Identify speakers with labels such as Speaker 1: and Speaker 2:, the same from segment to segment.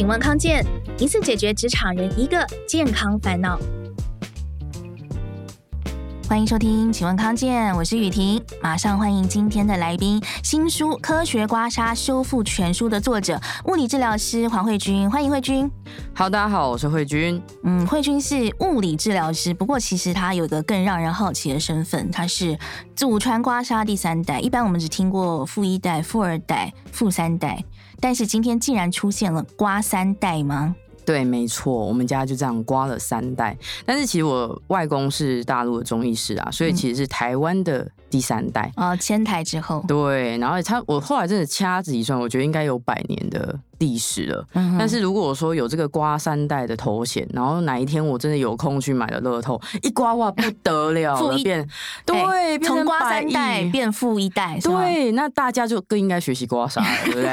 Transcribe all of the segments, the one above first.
Speaker 1: 请问康健，一次解决职场人一个健康烦恼。欢迎收听，请问康健，我是雨婷，马上欢迎今天的来宾，新书《科学刮痧修复全书》的作者，物理治疗师黄慧君，欢迎慧君。
Speaker 2: 好，大家好，我是慧君。
Speaker 1: 嗯，慧君是物理治疗师，不过其实他有个更让人好奇的身份，他是祖传刮痧第三代。一般我们只听过富一代、富二代、富三代，但是今天竟然出现了刮三代吗？
Speaker 2: 对，没错，我们家就这样刮了三代。但是其实我外公是大陆的中医师啊，所以其实是台湾的第三代。
Speaker 1: 啊，千台之后。
Speaker 2: 对，然后他我后来真的掐指一算，我觉得应该有百年的历史了，嗯但是如果我说有这个刮三代的头衔，然后哪一天我真的有空去买了乐透，一刮哇不得了，了，一变对，从
Speaker 1: 刮三代变富一代，
Speaker 2: 对，那大家就更应该学习刮痧了，对不对？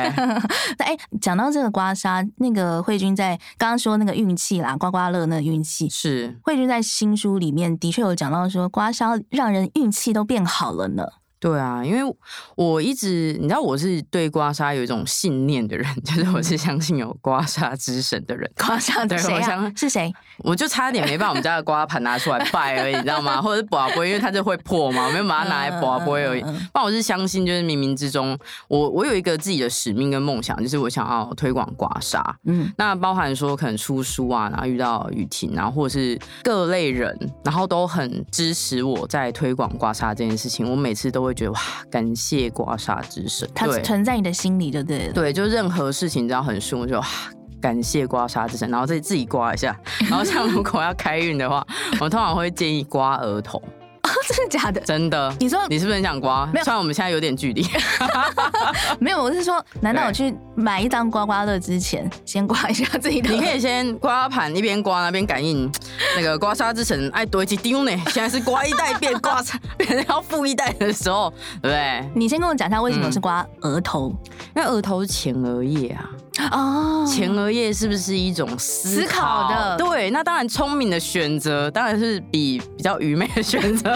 Speaker 1: 哎，讲到这个刮痧，那个慧君在刚刚说那个运气啦，刮刮乐那个运气。
Speaker 2: 是。
Speaker 1: 慧君在新书里面的确有讲到说，刮痧让人运气都变好了呢。
Speaker 2: 对啊，因为我一直你知道我是对刮痧有一种信念的人，就是我是相信有刮痧之神的人。
Speaker 1: 刮痧的谁啊？是谁？
Speaker 2: 我就差点没把我们家的刮盘拿出来拜而已，你知道吗？或者是拔杯，因为它就会破嘛，我没有把它拿来拔杯而已。但我是相信，就是冥冥之中，我我有一个自己的使命跟梦想，就是我想要推广刮痧。嗯，那包含说可能出书啊，然后遇到雨婷然后，或者是各类人，然后都很支持我在推广刮痧这件事情。我每次都会觉得哇，感谢刮痧之神，
Speaker 1: 它存在你的心里，对不对？
Speaker 2: 对，就任何事情只要很顺，我就哇，感谢刮痧之神，然后再自己刮一下。然后像如果要开运的话，我通常会建议刮额头。
Speaker 1: 真的假的？
Speaker 2: 真的。你说你是不是很想刮？没有，虽然我们现在有点距离。
Speaker 1: 没有，我是说，难道我去买一张刮刮乐之前，先刮一下自己的？
Speaker 2: 你可以先刮盘，一边刮那边感应那个刮痧之神爱多一几丢呢。现在是刮一代变刮痧，变成要富一代的时候，对不对？
Speaker 1: 你先跟我讲一下为什么是刮额头？
Speaker 2: 因为额头是前额叶啊。
Speaker 1: 哦，
Speaker 2: 前额叶是不是一种思考，的？对，那当然聪明的选择当然是比比较愚昧的选择，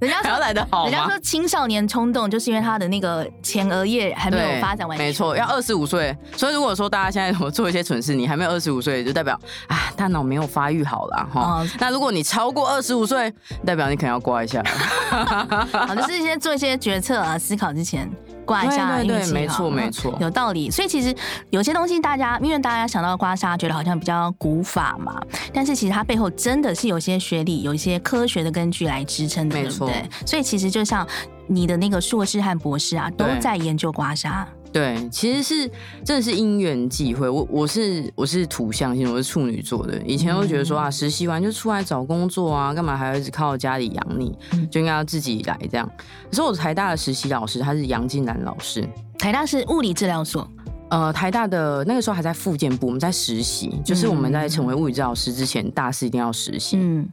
Speaker 2: 人家还要来得好。
Speaker 1: 人家说青少年冲动就是因为他的那个前额叶还没有发展完全。
Speaker 2: 没错，要二十五岁。所以如果说大家现在我做一些蠢事，你还没有二十五岁，就代表啊大脑没有发育好了哈。哦、那如果你超过二十五岁，代表你可能要刮一下。
Speaker 1: 好，就是先做一些决策啊，思考之前。刮一下运气，
Speaker 2: 对对对，没错没错，
Speaker 1: 有道理。所以其实有些东西，大家因为大家想到刮痧，觉得好像比较古法嘛，但是其实它背后真的是有些学理，有一些科学的根据来支撑的，对不对？所以其实就像你的那个硕士和博士啊，都在研究刮痧。
Speaker 2: 对，其实是真的是因缘际会。我我是我是土象星，我是处女座的。以前会觉得说啊，实习完就出来找工作啊，干嘛还要一直靠家里养你？就应该要自己来这样。可是我台大的实习老师他是杨金兰老师，
Speaker 1: 台大是物理治疗所。
Speaker 2: 呃，台大的那个时候还在复健部，我们在实习，就是我们在成为物理治疗师之前，大四一定要实习。嗯。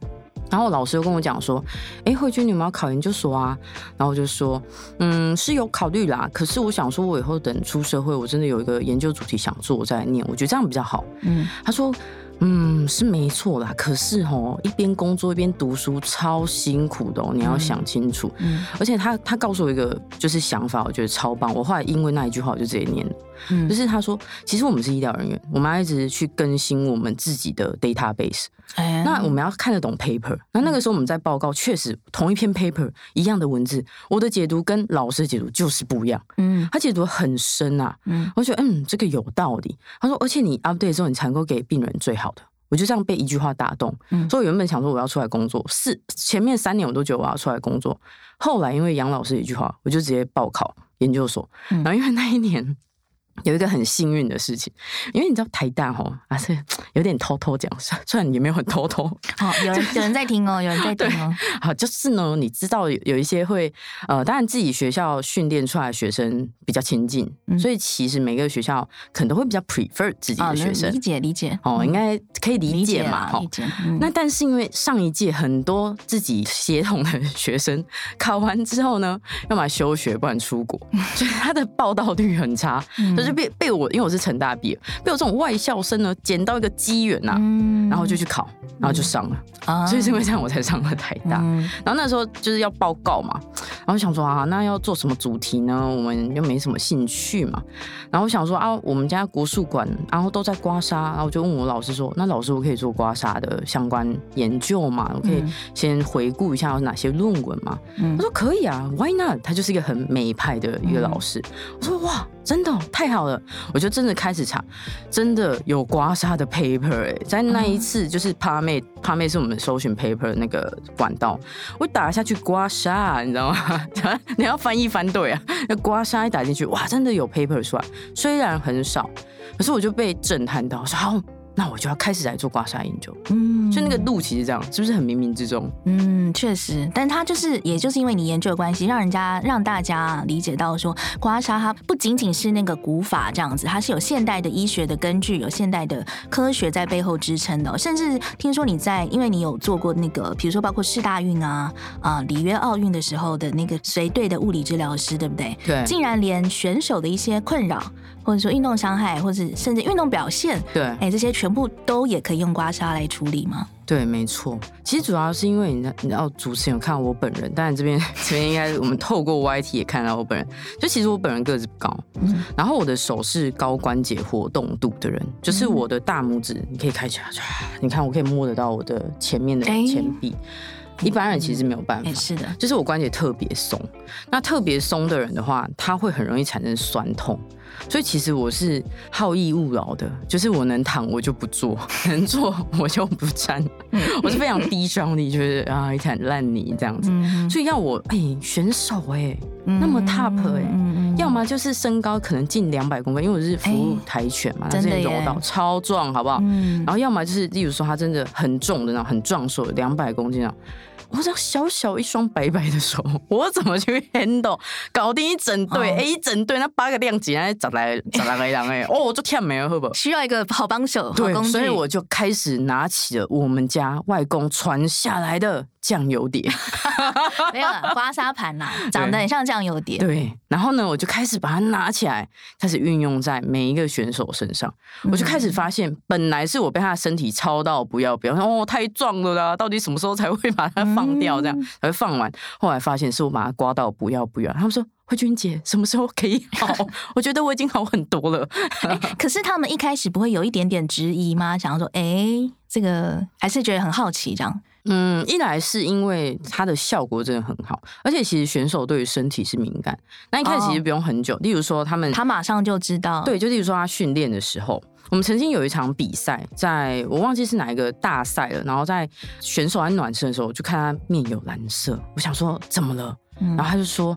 Speaker 2: 然后老师又跟我讲说：“哎，慧君，你们要考研究所啊？”然后我就说：“嗯，是有考虑啦。可是我想说，我以后等出社会，我真的有一个研究主题想做，我再来念。我觉得这样比较好。”嗯，他说。嗯，是没错啦。可是哦，一边工作一边读书超辛苦的哦，你要想清楚。嗯，而且他他告诉我一个就是想法，我觉得超棒。我后来因为那一句话，我就直接念了。嗯，就是他说，其实我们是医疗人员，我们要一直去更新我们自己的 database。哎，那我们要看得懂 paper。那那个时候我们在报告，确实同一篇 paper 一样的文字，我的解读跟老师的解读就是不一样。嗯，他解读很深啊。嗯，我觉得嗯，这个有道理。他说，而且你 update 之后，你才能够给病人最好的。我就这样被一句话打动，嗯，所以我原本想说我要出来工作，是前面三年我都觉得我要出来工作，后来因为杨老师一句话，我就直接报考研究所，然后因为那一年。有一个很幸运的事情，因为你知道台大吼啊是 有点偷偷讲，虽然也没有很偷偷。
Speaker 1: 好，有人 有人在听哦，有人在听哦。
Speaker 2: 好，就是呢，你知道有一些会呃，当然自己学校训练出来的学生比较亲近，嗯、所以其实每个学校可能都会比较 prefer 自己的学生。
Speaker 1: 哦、理解理解
Speaker 2: 哦，应该可以理解嘛。
Speaker 1: 理解。嗯、
Speaker 2: 那但是因为上一届很多自己协同的学生考完之后呢，要么休学，不然出国，所以他的报道率很差。嗯就是被被我，因为我是成大毕业，被我这种外校生呢捡到一个机缘呐，嗯、然后就去考，然后就上了，嗯、所以是因为这样我才上了台大。嗯、然后那时候就是要报告嘛，然后我想说啊，那要做什么主题呢？我们又没什么兴趣嘛。然后我想说啊，我们家国术馆然后都在刮痧，然后我就问我老师说，那老师我可以做刮痧的相关研究嘛？我可以先回顾一下有哪些论文嘛？嗯、他说可以啊，Why not？他就是一个很美派的一个老师。嗯、我说哇。真的太好了，我就真的开始查，真的有刮痧的 paper 哎，在那一次就是 PubMed，PubMed 是我们搜寻 paper 的那个管道，我打下去刮痧，你知道吗？你要翻译翻对啊，那刮痧一打进去，哇，真的有 paper 出来，虽然很少，可是我就被震撼到，说好。那我就要开始来做刮痧研究，嗯，所以那个路其实这样，是不是很冥冥之中？
Speaker 1: 嗯，确实，但他就是，也就是因为你研究的关系，让人家让大家理解到说，刮痧它不仅仅是那个古法这样子，它是有现代的医学的根据，有现代的科学在背后支撑的。甚至听说你在，因为你有做过那个，比如说包括世大运啊啊里约奥运的时候的那个随队的物理治疗师，对不对？
Speaker 2: 对，
Speaker 1: 竟然连选手的一些困扰，或者说运动伤害，或者甚至运动表现，
Speaker 2: 对，
Speaker 1: 哎，这些。全部都也可以用刮痧来处理吗？
Speaker 2: 对，没错。其实主要是因为你，你知道主持人有看到我本人，当然这边 这边应该我们透过 YT 也看到我本人。就其实我本人个子不高，嗯、然后我的手是高关节活动度的人，就是我的大拇指你可以开起来，你看我可以摸得到我的前面的前臂。欸一般人其实没有办法，
Speaker 1: 欸、是的，
Speaker 2: 就是我关节特别松。那特别松的人的话，他会很容易产生酸痛。所以其实我是好逸恶劳的，就是我能躺我就不坐，能坐我就不站。我是非常低张力，就是啊一滩烂泥这样子。所以要我哎、欸、选手哎、欸、那么 top 哎、欸，要么就是身高可能近两百公分，因为我是服务跆拳嘛，他真的柔道超壮，好不好？然后要么就是例如说他真的很重的那种，很壮硕，两百公斤那种。我这样小小一双白白的手，我怎么去 handle 搞定一整队？哎、哦欸，一整队那八个量级，那，找来找来个人哎，哦，我就跳没了，会不会？
Speaker 1: 需要一个好帮手，
Speaker 2: 对，所以我就开始拿起了我们家外公传下来的酱油碟，
Speaker 1: 没有了刮痧盘呐，长得很像酱油碟。
Speaker 2: 对，然后呢，我就开始把它拿起来，开始运用在每一个选手身上。嗯、我就开始发现，本来是我被他的身体操到不要不要，哦，太壮了啦，到底什么时候才会把它放？掉这样才会放完，后来发现是我把它刮到不要不要。他们说慧君姐什么时候可以好？我觉得我已经好很多了。
Speaker 1: 欸、可是他们一开始不会有一点点质疑吗？想要说，哎、欸，这个还是觉得很好奇这样。
Speaker 2: 嗯，一来是因为它的效果真的很好，而且其实选手对于身体是敏感。那一开始其实不用很久，哦、例如说他们
Speaker 1: 他马上就知道，
Speaker 2: 对，就例如说他训练的时候。我们曾经有一场比赛，在我忘记是哪一个大赛了。然后在选手在暖身的时候，我就看他面有蓝色，我想说怎么了？嗯、然后他就说：“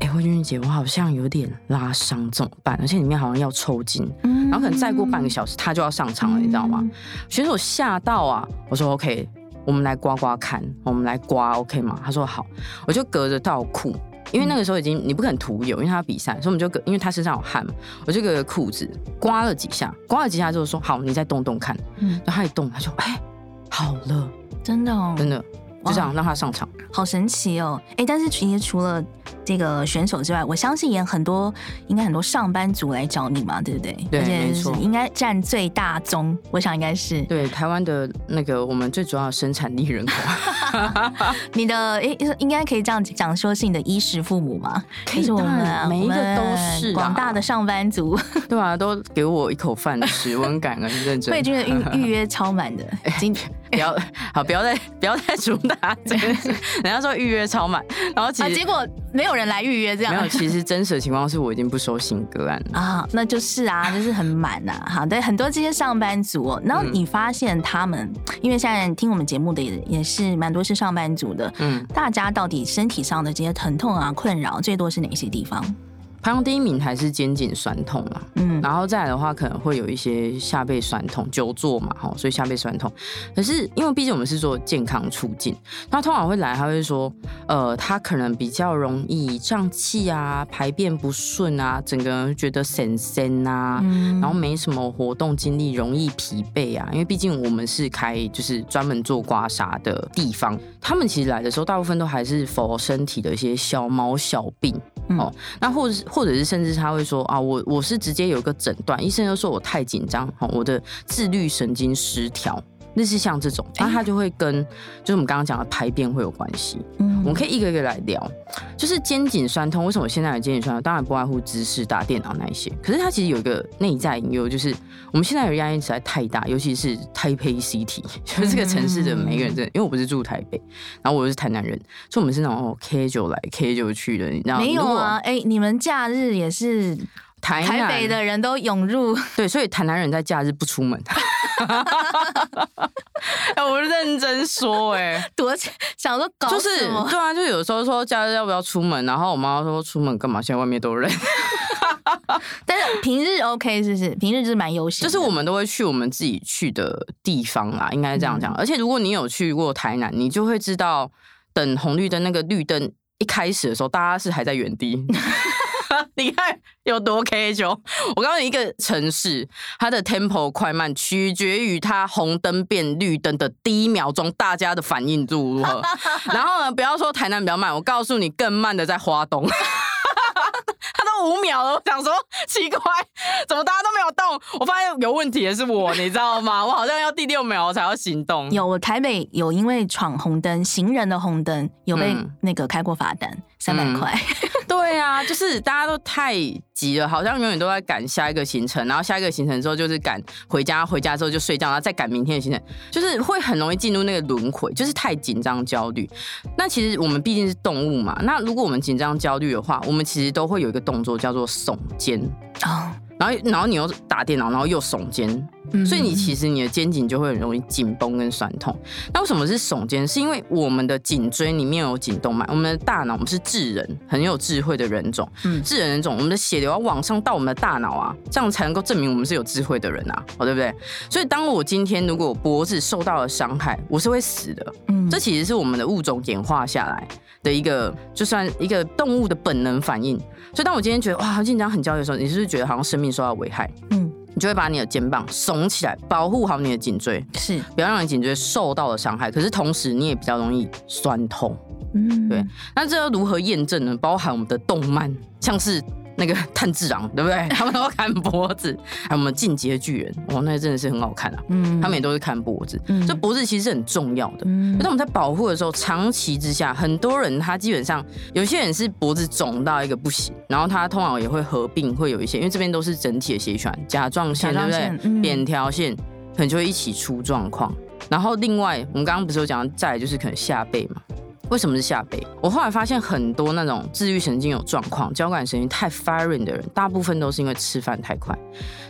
Speaker 2: 哎、欸，慧君姐，我好像有点拉伤，怎么办？而且里面好像要抽筋，嗯、然后可能再过半个小时他就要上场了，嗯、你知道吗？”选手吓到啊！我说：“OK，我们来刮刮看，我们来刮，OK 吗？”他说：“好。”我就隔着道裤。因为那个时候已经你不可能涂油，因为他要比赛，所以我们就隔，因为他身上有汗嘛，我就隔着裤子刮了几下，刮了几下之后说好，你再动动看，嗯，然后他一动，他说哎、欸，好了，
Speaker 1: 真的哦，
Speaker 2: 真的，就这样让他上场，
Speaker 1: 好神奇哦，哎、欸，但是其实除了。这个选手之外，我相信也很多，应该很多上班族来找你嘛，对不对？
Speaker 2: 对，没错，
Speaker 1: 应该占最大宗，我想应该是
Speaker 2: 对台湾的那个我们最主要的生产力人口。
Speaker 1: 你的应，应该可以这样讲说是你的衣食父母吗？
Speaker 2: 可以，我们每一个都是
Speaker 1: 广大的上班族，
Speaker 2: 对啊，都给我一口饭吃，我很感恩，认真。
Speaker 1: 慧君的预 预约超满的，今天
Speaker 2: 不要好，不要再不要再主打这个，人家说预约超满，然后其实
Speaker 1: 结果没有人来预约，这样
Speaker 2: 没有。其实真实的情况是我已经不收新个案了
Speaker 1: 啊，那就是啊，就是很满呐。好，对，很多这些上班族，哦，然后你发现他们，因为现在听我们节目的也也是蛮多是上班族的，嗯，大家到底身体上的这些疼痛啊、困扰，最多是哪些地方？
Speaker 2: 排行第一名还是肩颈酸痛嘛，嗯，然后再来的话可能会有一些下背酸痛，久坐嘛，哈，所以下背酸痛。可是因为毕竟我们是做健康促进，他通常会来，他会说，呃，他可能比较容易胀气啊，排便不顺啊，整个人觉得神神啊，嗯、然后没什么活动精力，容易疲惫啊。因为毕竟我们是开就是专门做刮痧的地方，他们其实来的时候大部分都还是 for 身体的一些小毛小病。哦，那或者是或者是甚至他会说啊，我我是直接有个诊断，医生又说我太紧张，哦，我的自律神经失调，类似像这种，那它就会跟就是我们刚刚讲的排便会有关系。嗯，我们可以一个一个来聊。就是肩颈酸痛，为什么现在的肩颈酸痛？当然不外乎姿势、打电脑那一些。可是它其实有一个内在隐忧，就是我们现在的压力实在太大，尤其是台北 City，就是这个城市的每个人真的，因为我不是住台北，然后我又是台南人，所以我们是那种 K 就来 K 就去的，你知道？
Speaker 1: 没有啊，哎、欸，你们假日也是。台台北的人都涌入，
Speaker 2: 对，所以台南人在假日不出门。哎，我认真说，哎，
Speaker 1: 多想说搞
Speaker 2: 就是 对啊，就有时候说假日要不要出门，然后我妈说出门干嘛？现在外面都有人。
Speaker 1: 但是平日 OK 是不是？平日就是蛮悠闲，
Speaker 2: 就是我们都会去我们自己去的地方啦，应该这样讲。而且如果你有去过台南，你就会知道，等红绿灯那个绿灯一开始的时候，大家是还在原地。你看有多 K 就，我告诉你，一个城市它的 tempo 快慢取决于它红灯变绿灯的第一秒钟，大家的反应度如何。然后呢，不要说台南比较慢，我告诉你，更慢的在花东。五秒了，我想说奇怪，怎么大家都没有动？我发现有问题的是我，你知道吗？我好像要第六秒我才要行动。
Speaker 1: 有，我台北有因为闯红灯，行人的红灯有被那个开过罚单，三百块。
Speaker 2: 对啊，就是大家都太急了，好像永远都在赶下一个行程，然后下一个行程之后就是赶回家，回家之后就睡觉，然后再赶明天的行程，就是会很容易进入那个轮回，就是太紧张焦虑。那其实我们毕竟是动物嘛，那如果我们紧张焦虑的话，我们其实都会有一个动作叫做耸肩啊。Oh. 然后，然后你又打电脑，然后又耸肩，所以你其实你的肩颈就会很容易紧绷跟酸痛。那为什么是耸肩？是因为我们的颈椎里面有颈动脉，我们的大脑，我们是智人，很有智慧的人种。嗯，智人人种，我们的血流要往上到我们的大脑啊，这样才能够证明我们是有智慧的人啊，哦，对不对？所以，当我今天如果脖子受到了伤害，我是会死的。嗯，这其实是我们的物种演化下来的一个，就算一个动物的本能反应。所以，当我今天觉得哇，好紧张、很焦虑的时候，你是不是觉得好像生命受到危害？嗯，你就会把你的肩膀耸起来，保护好你的颈椎，是不要让你颈椎受到了伤害。可是同时，你也比较容易酸痛。嗯，对。那这要如何验证呢？包含我们的动漫，像是。那个炭治郎对不对？他们都砍脖子，还有我们进击的巨人，哇，那真的是很好看啊。嗯，他们也都是砍脖子，嗯，这脖子其实是很重要的。嗯，那我们在保护的时候，长期之下，很多人他基本上有些人是脖子肿到一个不行，然后他通常也会合并，会有一些，因为这边都是整体的血液循环，甲状腺对不对？嗯，扁条线可能就会一起出状况。然后另外，我们刚刚不是有讲，再来就是可能下背嘛。为什么是下背？我后来发现很多那种自律神经有状况、交感神经太 firing 的人，大部分都是因为吃饭太快，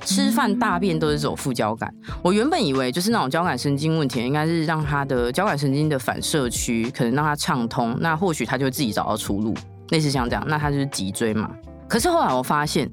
Speaker 2: 吃饭大便都是这种副交感。我原本以为就是那种交感神经问题，应该是让他的交感神经的反射区可能让他畅通，那或许他就自己找到出路，类似像这样，那他就是脊椎嘛。可是后来我发现，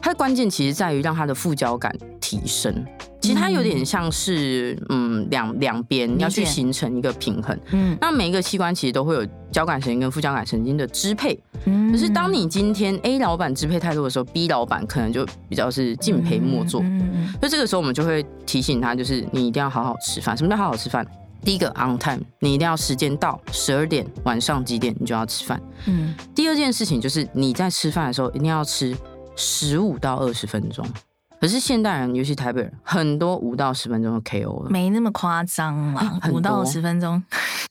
Speaker 2: 它的关键其实在于让他的副交感提升。其实它有点像是，嗯，两两边要去形成一个平衡。嗯，那每一个器官其实都会有交感神经跟副交感神经的支配。嗯，可是当你今天 A 老板支配太多的时候，B 老板可能就比较是敬陪末座。嗯，所以这个时候我们就会提醒他，就是你一定要好好吃饭。什么叫好好吃饭？第一个 on time，你一定要时间到，十二点晚上几点你就要吃饭。嗯，第二件事情就是你在吃饭的时候一定要吃十五到二十分钟。可是现代人，尤其台北人，很多五到十分钟就 KO 了，
Speaker 1: 没那么夸张啦，五到十分钟。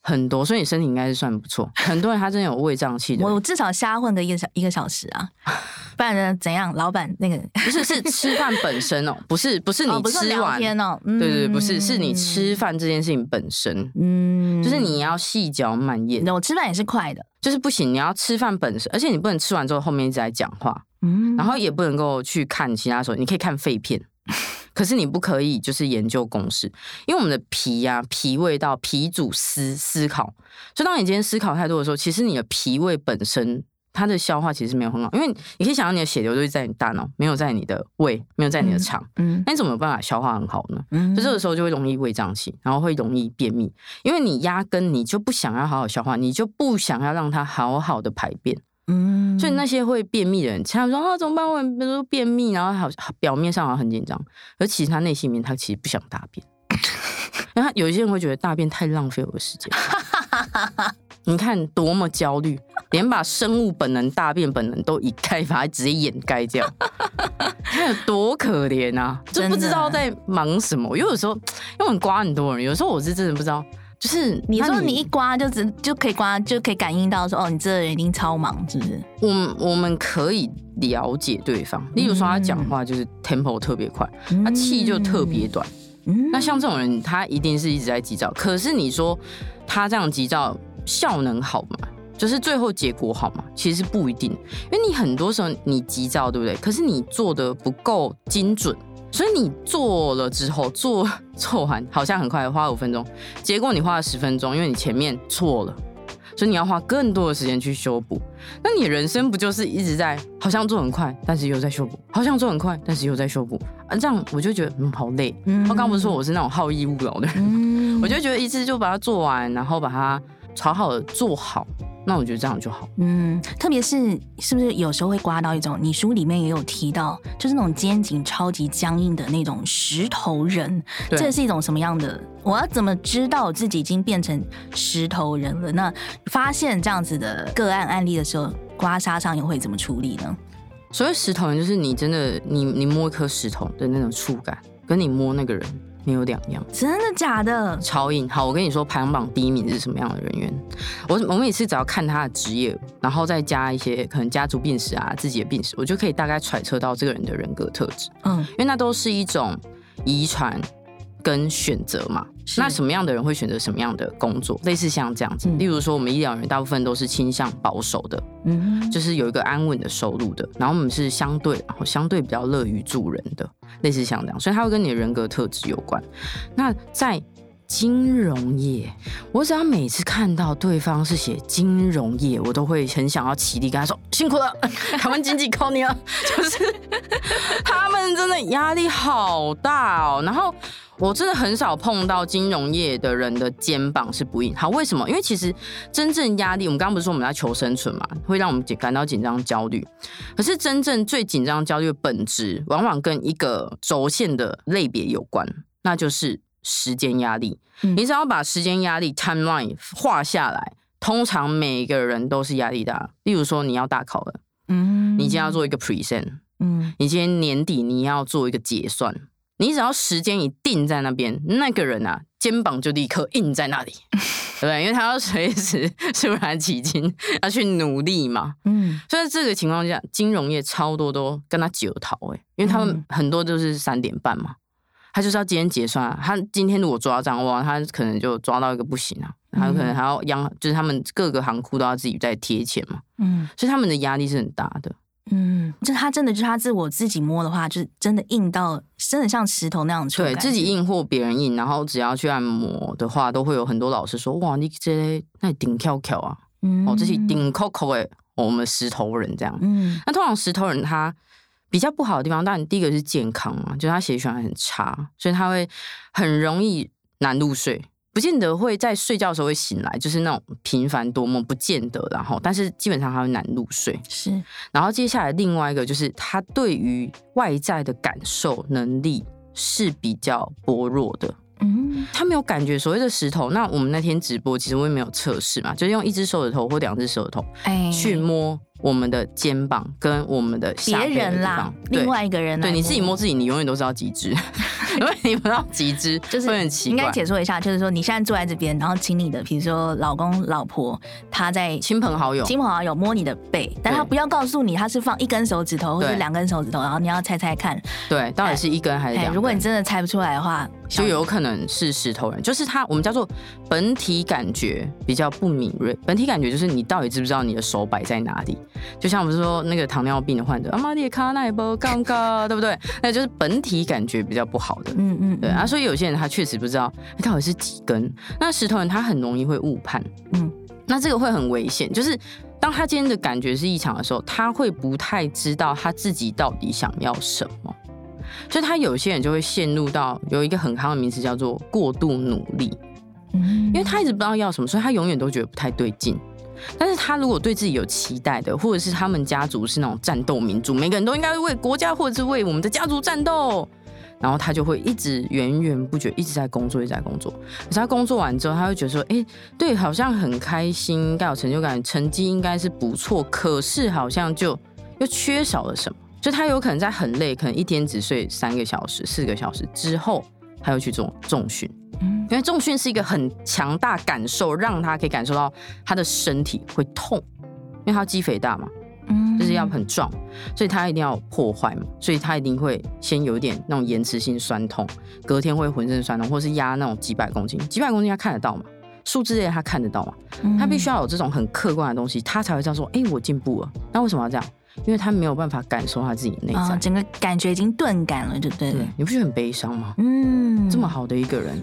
Speaker 2: 很多，所以你身体应该是算不错。很多人他真的有胃胀气的，
Speaker 1: 我至少瞎混个一个小一个小时啊，不然呢怎样？老板那个
Speaker 2: 不是是 吃饭本身哦，不是不是你吃完。
Speaker 1: 天哦，
Speaker 2: 对对对，不是是你吃饭这件事情本身，嗯，就是你要细嚼慢咽。
Speaker 1: 我吃饭也是快的，
Speaker 2: 就是不行，你要吃饭本身，而且你不能吃完之后后面一直在讲话。嗯，然后也不能够去看其他时候，你可以看废片，可是你不可以就是研究公式，因为我们的脾呀、啊，脾胃到脾主思思考，所以当你今天思考太多的时候，其实你的脾胃本身它的消化其实没有很好，因为你可以想象你的血流都是在你大脑，没有在你的胃，没有在你的肠，嗯，那你怎么有办法消化很好呢？嗯，就这个时候就会容易胃胀气，然后会容易便秘，因为你压根你就不想要好好消化，你就不想要让它好好的排便。嗯，所以那些会便秘的人，他说啊怎么办？我比如说便秘，然后好表面上好像很紧张，而其实他内心里面他其实不想大便。那他有一些人会觉得大便太浪费我的时间。你看多么焦虑，连把生物本能、大便本能都一概把它直接掩盖掉，他有多可怜啊！就不知道在忙什么。因为有时候因为我们刮很多人，有时候我是真的不知道。就是
Speaker 1: 你说你一刮就只就可以刮就可以感应到说哦，你这个人一定超忙，是不是？
Speaker 2: 我们我们可以了解对方，例如说他讲话就是 tempo 特别快，他气就特别短。那像这种人，他一定是一直在急躁。可是你说他这样急躁效能好吗？就是最后结果好吗？其实不一定，因为你很多时候你急躁，对不对？可是你做的不够精准。所以你做了之后，做做完好像很快，花了五分钟，结果你花了十分钟，因为你前面错了，所以你要花更多的时间去修补。那你人生不就是一直在好像做很快，但是又在修补，好像做很快，但是又在修补啊？这样我就觉得嗯好累。我刚刚不是说我是那种好逸恶劳的人，嗯、我就觉得一次就把它做完，然后把它好好的做好。那我觉得这样就好。
Speaker 1: 嗯，特别是是不是有时候会刮到一种，你书里面也有提到，就是那种肩颈超级僵硬的那种石头人。这是一种什么样的？我要怎么知道我自己已经变成石头人了？那发现这样子的个案案例的时候，刮痧上又会怎么处理呢？
Speaker 2: 所谓石头人，就是你真的你你摸一颗石头的那种触感，跟你摸那个人。没有两样，
Speaker 1: 真的假的？
Speaker 2: 超硬。好，我跟你说，排行榜第一名是什么样的人员？我我每次只要看他的职业，然后再加一些可能家族病史啊、自己的病史，我就可以大概揣测到这个人的人格特质。嗯，因为那都是一种遗传。跟选择嘛，那什么样的人会选择什么样的工作？类似像这样子，嗯、例如说我们医疗人大部分都是倾向保守的，嗯哼，就是有一个安稳的收入的，然后我们是相对，然后相对比较乐于助人的，类似像这样，所以它会跟你的人格特质有关。那在金融业，我只要每次看到对方是写金融业，我都会很想要起立跟他说辛苦了，台湾经济靠你了，就是他们真的压力好大哦，然后。我真的很少碰到金融业的人的肩膀是不硬。好，为什么？因为其实真正压力，我们刚刚不是说我们在求生存嘛，会让我们感到紧张、焦虑。可是真正最紧张、焦虑的本质，往往跟一个轴线的类别有关，那就是时间压力。嗯、你只要把时间压力 timeline 画下来，通常每一个人都是压力大。例如说，你要大考了，嗯，你今天要做一个 present，嗯，你今天年底你要做一个结算。你只要时间一定在那边，那个人啊，肩膀就立刻硬在那里，对不对？因为他要随时肃然起敬，要去努力嘛。嗯，所以在这个情况下，金融业超多都跟他九逃哎，因为他们很多都是三点半嘛，他就是要今天结算啊。他今天如果抓账哇，他可能就抓到一个不行啊，他可能还要央，就是他们各个行库都要自己在贴钱嘛。嗯，所以他们的压力是很大的。
Speaker 1: 嗯，就他真的，就他自我自己摸的话，就是真的硬到真的像石头那样。
Speaker 2: 对自己硬或别人硬，然后只要去按摩的话，都会有很多老师说：“哇，你这那你顶翘翘啊，嗯、哦，这是顶扣扣诶，我们石头人这样。”嗯，那通常石头人他比较不好的地方，当然第一个是健康嘛，就是他血液循环很差，所以他会很容易难入睡。不见得会在睡觉的时候会醒来，就是那种频繁多梦，不见得。然后，但是基本上他会难入睡。是。然后接下来另外一个就是他对于外在的感受能力是比较薄弱的。嗯。他没有感觉所谓的石头。那我们那天直播其实我也没有测试嘛，就是用一只手指头或两只手指头去摸。我们的肩膀跟我们的别人啦，另外一个人，对你自己摸自己，你永远都知道几只，因为你不知道几只，就是会很奇怪。
Speaker 1: 应该解说一下，就是说你现在坐在这边，然后请你的，比如说老公、老婆，他在
Speaker 2: 亲朋好友、
Speaker 1: 亲朋好友摸你的背，但他不要告诉你他是放一根手指头或者两根手指头，然后你要猜猜看，
Speaker 2: 对，到底是一根还是两根？
Speaker 1: 如果你真的猜不出来的话，
Speaker 2: 就有可能是石头人，就是他，我们叫做本体感觉比较不敏锐。本体感觉就是你到底知不知道你的手摆在哪里？就像我们说。那个糖尿病的患者，阿妈你卡那一波尴尬，对不对？那就是本体感觉比较不好的，嗯嗯，对啊，所以有些人他确实不知道到底是几根。那石头人他很容易会误判，嗯，那这个会很危险。就是当他今天的感觉是异常的时候，他会不太知道他自己到底想要什么，所以他有些人就会陷入到有一个很夯的名词叫做过度努力，嗯，因为他一直不知道要什么，所以他永远都觉得不太对劲。但是他如果对自己有期待的，或者是他们家族是那种战斗民族，每个人都应该为国家或者是为我们的家族战斗，然后他就会一直源源不绝，一直在工作，一直在工作。可是他工作完之后，他会觉得说，哎、欸，对，好像很开心，应该有成就感，成绩应该是不错，可是好像就又缺少了什么。就他有可能在很累，可能一天只睡三个小时、四个小时之后，他又去做重训。嗯，因为重训是一个很强大感受，让他可以感受到他的身体会痛，因为他肌肥大嘛，嗯，就是要很壮，所以他一定要破坏嘛，所以他一定会先有一点那种延迟性酸痛，隔天会浑身酸痛，或是压那种几百公斤，几百公斤他看得到嘛，数字类他看得到嘛，他必须要有这种很客观的东西，他才会这样说，哎、欸，我进步了。那为什么要这样？因为他没有办法感受他自己内在，哦，
Speaker 1: 整个感觉已经钝感了，对不对？对，
Speaker 2: 你不觉得很悲伤吗？嗯，这么好的一个人，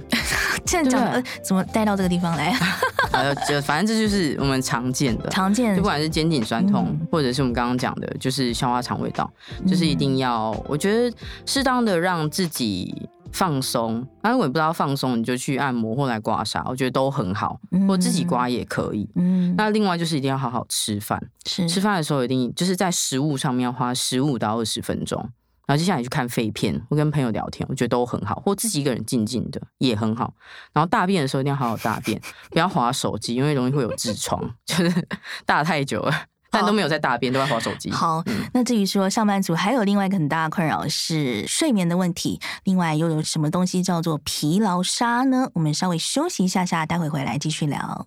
Speaker 1: 这样讲，呃，怎么带到这个地方来？
Speaker 2: 呃，就反正这就是我们常见的，
Speaker 1: 常见的，
Speaker 2: 就不管是肩颈酸痛，嗯，或者是我们刚刚讲的，就是消化肠胃道，就是一定要，我觉得适当的让自己。放松，那如果你不知道放松，你就去按摩或来刮痧，我觉得都很好，或自己刮也可以。嗯，那另外就是一定要好好吃饭，是吃饭的时候一定就是在食物上面要花十五到二十分钟，然后接下来去看废片或跟朋友聊天，我觉得都很好，或自己一个人静静的也很好。然后大便的时候一定要好好大便，不要划手机，因为容易会有痔疮，就是大太久了。但都没有在大便，都在滑手机。
Speaker 1: 好，那至于说上班族还有另外一个很大的困扰是睡眠的问题，另外又有什么东西叫做疲劳沙呢？我们稍微休息一下下，待会回来继续聊。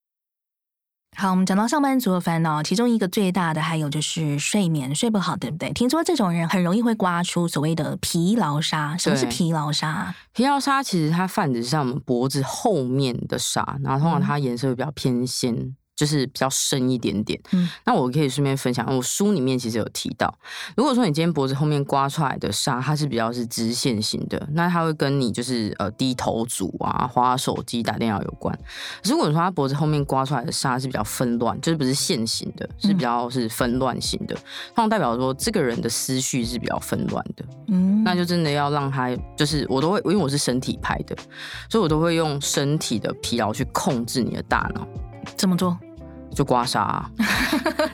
Speaker 1: 好，我们讲到上班族的烦恼，其中一个最大的还有就是睡眠睡不好，对不对？听说这种人很容易会刮出所谓的疲劳沙。什么是疲劳沙？
Speaker 2: 疲劳沙其实它泛指是像我们脖子后面的沙，然后通常它颜色会比较偏鲜。就是比较深一点点，嗯，那我可以顺便分享，我书里面其实有提到，如果说你今天脖子后面刮出来的痧，它是比较是直线型的，那它会跟你就是呃低头族啊、滑手机、打电话有关。如果说他脖子后面刮出来的痧是比较纷乱，就是不是线型的，是比较是纷乱型的，通常代表说这个人的思绪是比较纷乱的，嗯，那就真的要让他就是我都会，因为我是身体派的，所以我都会用身体的疲劳去控制你的大脑，
Speaker 1: 怎么做？
Speaker 2: 就刮痧，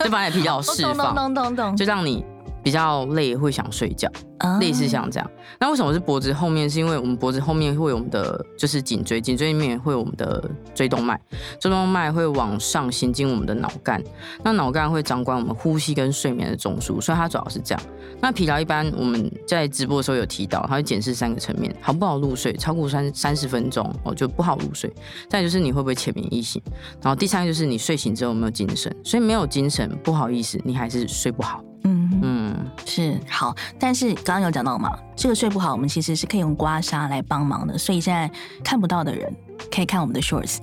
Speaker 2: 就把你的疲劳释放，就让你比较累，会想睡觉。类似像这样，那为什么是脖子后面？是因为我们脖子后面会有我们的就是颈椎，颈椎里面会有我们的椎动脉，椎动脉会往上行经我们的脑干，那脑干会掌管我们呼吸跟睡眠的中枢，所以它主要是这样。那疲劳一般我们在直播的时候有提到，它会检视三个层面：好不好入睡，超过三三十分钟哦就不好入睡；再就是你会不会浅眠易醒；然后第三个就是你睡醒之后有没有精神。所以没有精神，不好意思，你还是睡不好。嗯
Speaker 1: 嗯，是好，但是刚刚有讲到嘛，这个睡不好，我们其实是可以用刮痧来帮忙的。所以现在看不到的人可以看我们的 shorts，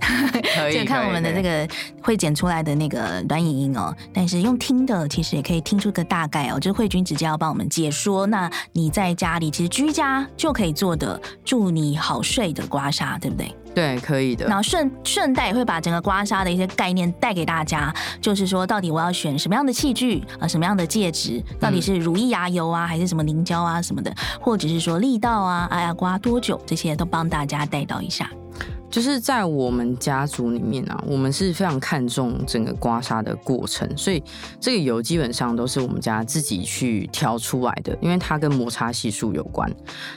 Speaker 1: 可以 看我们的这个会剪出来的那个短影音哦。但是用听的，其实也可以听出个大概哦。就是慧君直接要帮我们解说，那你在家里其实居家就可以做的助你好睡的刮痧，对不对？
Speaker 2: 对，可以的。
Speaker 1: 然后顺顺带也会把整个刮痧的一些概念带给大家，就是说到底我要选什么样的器具啊，什么样的介质，到底是如意牙油啊，还是什么凝胶啊什么的，或者是说力道啊，哎呀，刮多久，这些都帮大家带到一下。
Speaker 2: 就是在我们家族里面啊，我们是非常看重整个刮痧的过程，所以这个油基本上都是我们家自己去调出来的，因为它跟摩擦系数有关。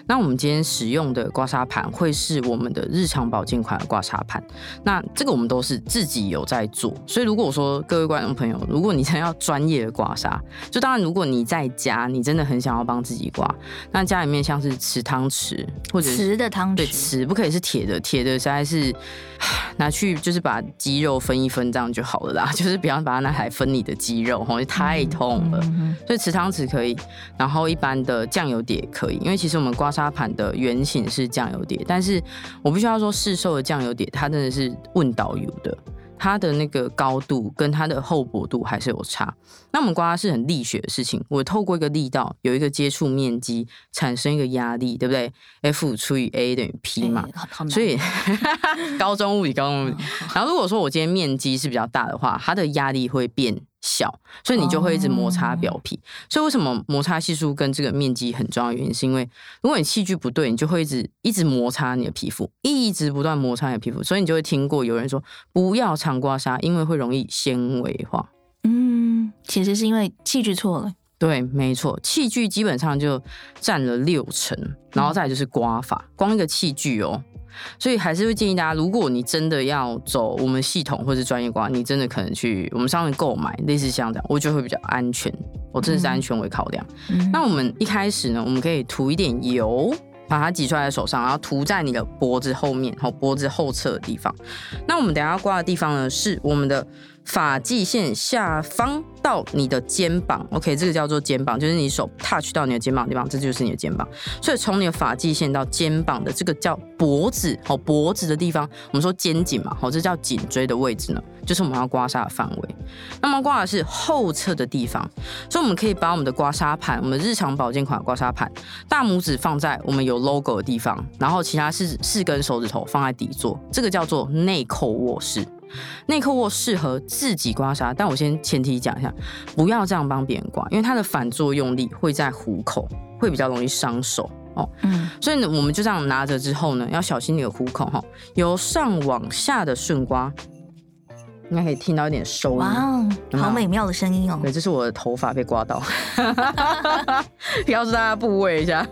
Speaker 2: 那我们今天使用的刮痧盘会是我们的日常保健款的刮痧盘，那这个我们都是自己有在做。所以如果说各位观众朋友，如果你想要专业的刮痧，就当然如果你在家，你真的很想要帮自己刮，那家里面像是瓷汤匙或者
Speaker 1: 瓷的汤匙，
Speaker 2: 对，瓷不可以是铁的，铁的实在是。拿去就是把肌肉分一分这样就好了啦，就是不要把它拿来分你的肌肉，吼，太痛了。所以池汤匙可以，然后一般的酱油碟也可以，因为其实我们刮痧盘的原型是酱油碟，但是我必须要说市售的酱油碟它真的是问导游的。它的那个高度跟它的厚薄度还是有差。那我们刮是很力学的事情，我透过一个力道，有一个接触面积，产生一个压力，对不对？F 除以 A 等于 P 嘛。欸、所以 高中物理，高中物理。然后如果说我今天面积是比较大的话，它的压力会变小，所以你就会一直摩擦表皮。所以为什么摩擦系数跟这个面积很重要的原因，是因为如果你器具不对，你就会一直一直摩擦你的皮肤，一直不断摩擦你的皮肤。所以你就会听过有人说不要常刮痧，因为会容易纤维化。
Speaker 1: 嗯，其实是因为器具错了。
Speaker 2: 对，没错，器具基本上就占了六成，然后再就是刮法，光一个器具哦。所以还是会建议大家，如果你真的要走我们系统或是专业刮，你真的可能去我们上面购买，类似像这样，我觉得会比较安全。我真的是安全为考量。嗯、那我们一开始呢，我们可以涂一点油，把它挤出来在手上，然后涂在你的脖子后面，和脖子后侧的地方。那我们等下要刮的地方呢，是我们的。发际线下方到你的肩膀，OK，这个叫做肩膀，就是你手 touch 到你的肩膀的地方，这就是你的肩膀。所以从你的发际线到肩膀的这个叫脖子，好，脖子的地方，我们说肩颈嘛，好，这叫颈椎的位置呢，就是我们要刮痧的范围。那么刮的是后侧的地方，所以我们可以把我们的刮痧盘，我们日常保健款刮痧盘，大拇指放在我们有 logo 的地方，然后其他四四根手指头放在底座，这个叫做内扣握式。内扣握适合自己刮痧，但我先前提讲一下，不要这样帮别人刮，因为它的反作用力会在虎口，会比较容易伤手哦。嗯，所以呢，我们就这样拿着之后呢，要小心你的虎口哈，由上往下的顺刮。应该可以听到一点收音，
Speaker 1: 哇，好美妙的声音哦！
Speaker 2: 对，这是我的头发被刮到，告诉大家部位一下。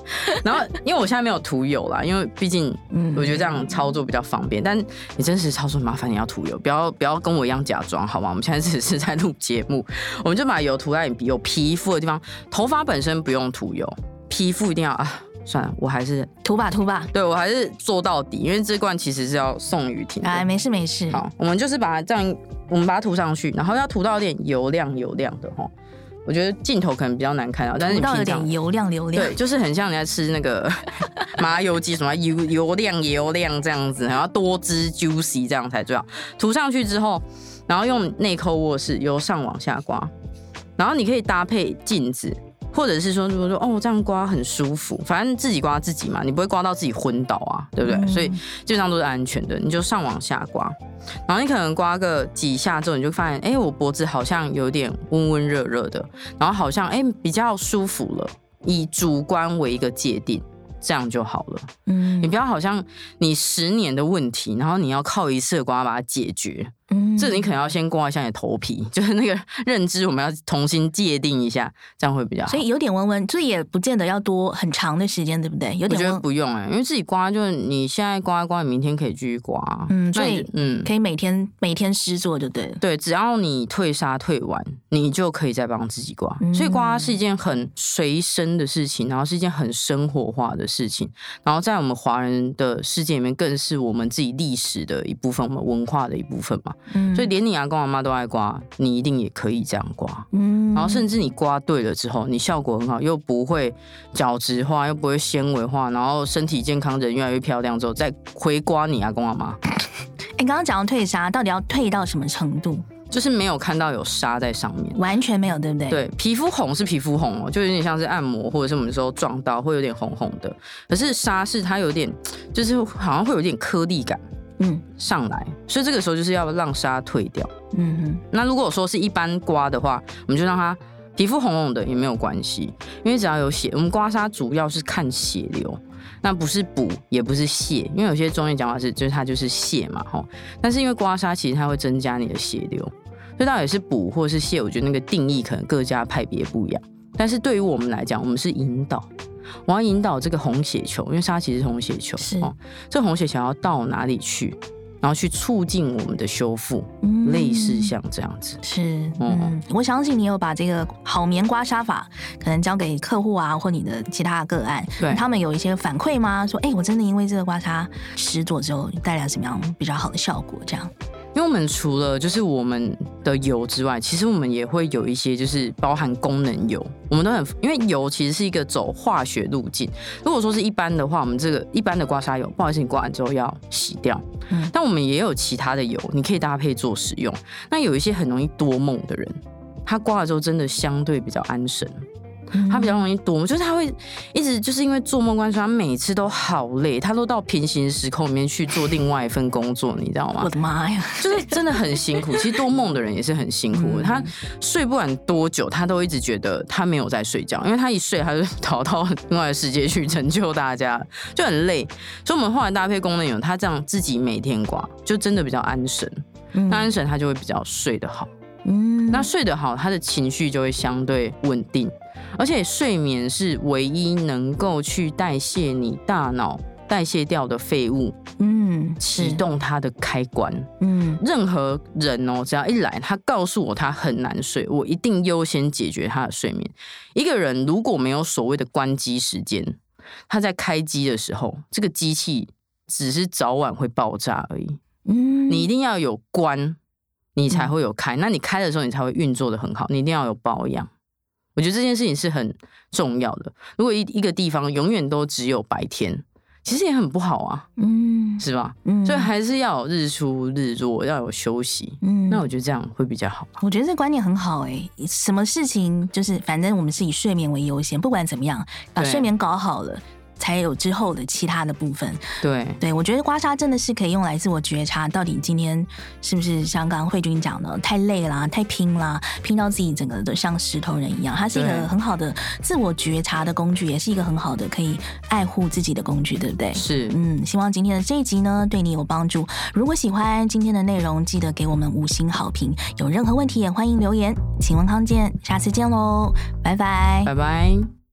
Speaker 2: 然后，因为我现在没有涂油啦，因为毕竟，我觉得这样操作比较方便。但你真实操作麻烦，你要涂油，不要不要跟我一样假装，好吗？我们现在只是在录节目，我们就把油涂在你有皮肤的地方。头发本身不用涂油，皮肤一定要啊。算了，我还是
Speaker 1: 涂吧涂吧，
Speaker 2: 对，我还是做到底，因为这罐其实是要送雨婷。
Speaker 1: 哎，没事没事。
Speaker 2: 好，我们就是把它这样，我们把它涂上去，然后要涂到有点油亮油亮的哈。我觉得镜头可能比较难看到，但是你到有点
Speaker 1: 油亮油亮，
Speaker 2: 对，就是很像你在吃那个 麻油鸡什么油油亮油亮这样子，然后多汁 juicy 这样才最好。涂上去之后，然后用内扣握式由上往下刮，然后你可以搭配镜子。或者是说，如果说哦，这样刮很舒服，反正自己刮自己嘛，你不会刮到自己昏倒啊，对不对？嗯、所以基本上都是安全的。你就上往下刮，然后你可能刮个几下之后，你就发现，哎，我脖子好像有点温温热热的，然后好像哎比较舒服了。以主观为一个界定，这样就好了。嗯，你不要好像你十年的问题，然后你要靠一次刮把它解决。嗯，这你可能要先刮一下你的头皮，就是那个认知，我们要重新界定一下，这样会比较好。
Speaker 1: 所以有点温温，这也不见得要多很长的时间，对不对？有点。我觉得
Speaker 2: 不用哎、欸，因为自己刮，就是你现在刮一刮，你明天可以继续刮。
Speaker 1: 嗯，所以嗯，可以每天每天施做就对了。
Speaker 2: 对，只要你退沙退完，你就可以再帮自己刮。嗯、所以刮是一件很随身的事情，然后是一件很生活化的事情，然后在我们华人的世界里面，更是我们自己历史的一部分，我们文化的一部分嘛。嗯，所以连你阿公阿妈都爱刮，你一定也可以这样刮。嗯，然后甚至你刮对了之后，你效果很好，又不会角质化，又不会纤维化，然后身体健康，人越来越漂亮之后，再回刮你阿公阿妈。
Speaker 1: 你 刚刚讲到退痧，到底要退到什么程度？
Speaker 2: 就是没有看到有痧在上面，
Speaker 1: 完全没有，对不对？
Speaker 2: 对，皮肤红是皮肤红哦，就有点像是按摩或者是我们说撞到会有点红红的，可是痧是它有点，就是好像会有点颗粒感。嗯，上来，所以这个时候就是要让痧退掉。嗯哼，那如果说是一般刮的话，我们就让它皮肤红红的也没有关系，因为只要有血，我们刮痧主要是看血流，那不是补也不是泻，因为有些中医讲法是就是它就是泻嘛，吼。但是因为刮痧其实它会增加你的血流，所以到底是补或是泻，我觉得那个定义可能各家派别不一样。但是对于我们来讲，我们是引导。我要引导这个红血球，因为沙其实是红血球，是哦，这个红血球要到哪里去，然后去促进我们的修复，嗯、类似像这样子。
Speaker 1: 是，嗯，嗯，我相信你有把这个好棉刮痧法可能交给客户啊，或你的其他的个案，对，他们有一些反馈吗？说，哎，我真的因为这个刮痧施作之后带来什么样比较好的效果？这样。
Speaker 2: 因为我们除了就是我们的油之外，其实我们也会有一些就是包含功能油，我们都很，因为油其实是一个走化学路径。如果说是一般的话，我们这个一般的刮痧油，不好意思，你刮完之后要洗掉。嗯，但我们也有其他的油，你可以搭配做使用。那有一些很容易多梦的人，他刮了之后真的相对比较安神。他比较容易多梦，就是他会一直就是因为做梦关系，他每次都好累，他都到平行时空里面去做另外一份工作，你知道吗？
Speaker 1: 我的妈呀，
Speaker 2: 就是真的很辛苦。其实多梦的人也是很辛苦，他睡不管多久，他都一直觉得他没有在睡觉，因为他一睡他就逃到另外的世界去成就大家，就很累。所以我们后来搭配功能有他这样自己每天挂，就真的比较安神。那安神他就会比较睡得好。嗯，那睡得好，他的情绪就会相对稳定，而且睡眠是唯一能够去代谢你大脑代谢掉的废物，嗯，启动它的开关，嗯，任何人哦，只要一来，他告诉我他很难睡，我一定优先解决他的睡眠。一个人如果没有所谓的关机时间，他在开机的时候，这个机器只是早晚会爆炸而已，嗯，你一定要有关。你才会有开，那你开的时候，你才会运作的很好。你一定要有保养，我觉得这件事情是很重要的。如果一一个地方永远都只有白天，其实也很不好啊，嗯，是吧？嗯，所以还是要有日出日落，要有休息。嗯，那我觉得这样会比较好。
Speaker 1: 我觉得这观念很好哎、欸，什么事情就是反正我们是以睡眠为优先，不管怎么样，把睡眠搞好了。才有之后的其他的部分。
Speaker 2: 对对，
Speaker 1: 我觉得刮痧真的是可以用来自我觉察，到底今天是不是像刚刚慧君讲的太累啦、太拼啦，拼到自己整个都像石头人一样。它是一个很好的自我觉察的工具，也是一个很好的可以爱护自己的工具，对不对？
Speaker 2: 是，
Speaker 1: 嗯，希望今天的这一集呢对你有帮助。如果喜欢今天的内容，记得给我们五星好评。有任何问题也欢迎留言。请问康健，下次见喽，拜拜，
Speaker 2: 拜拜。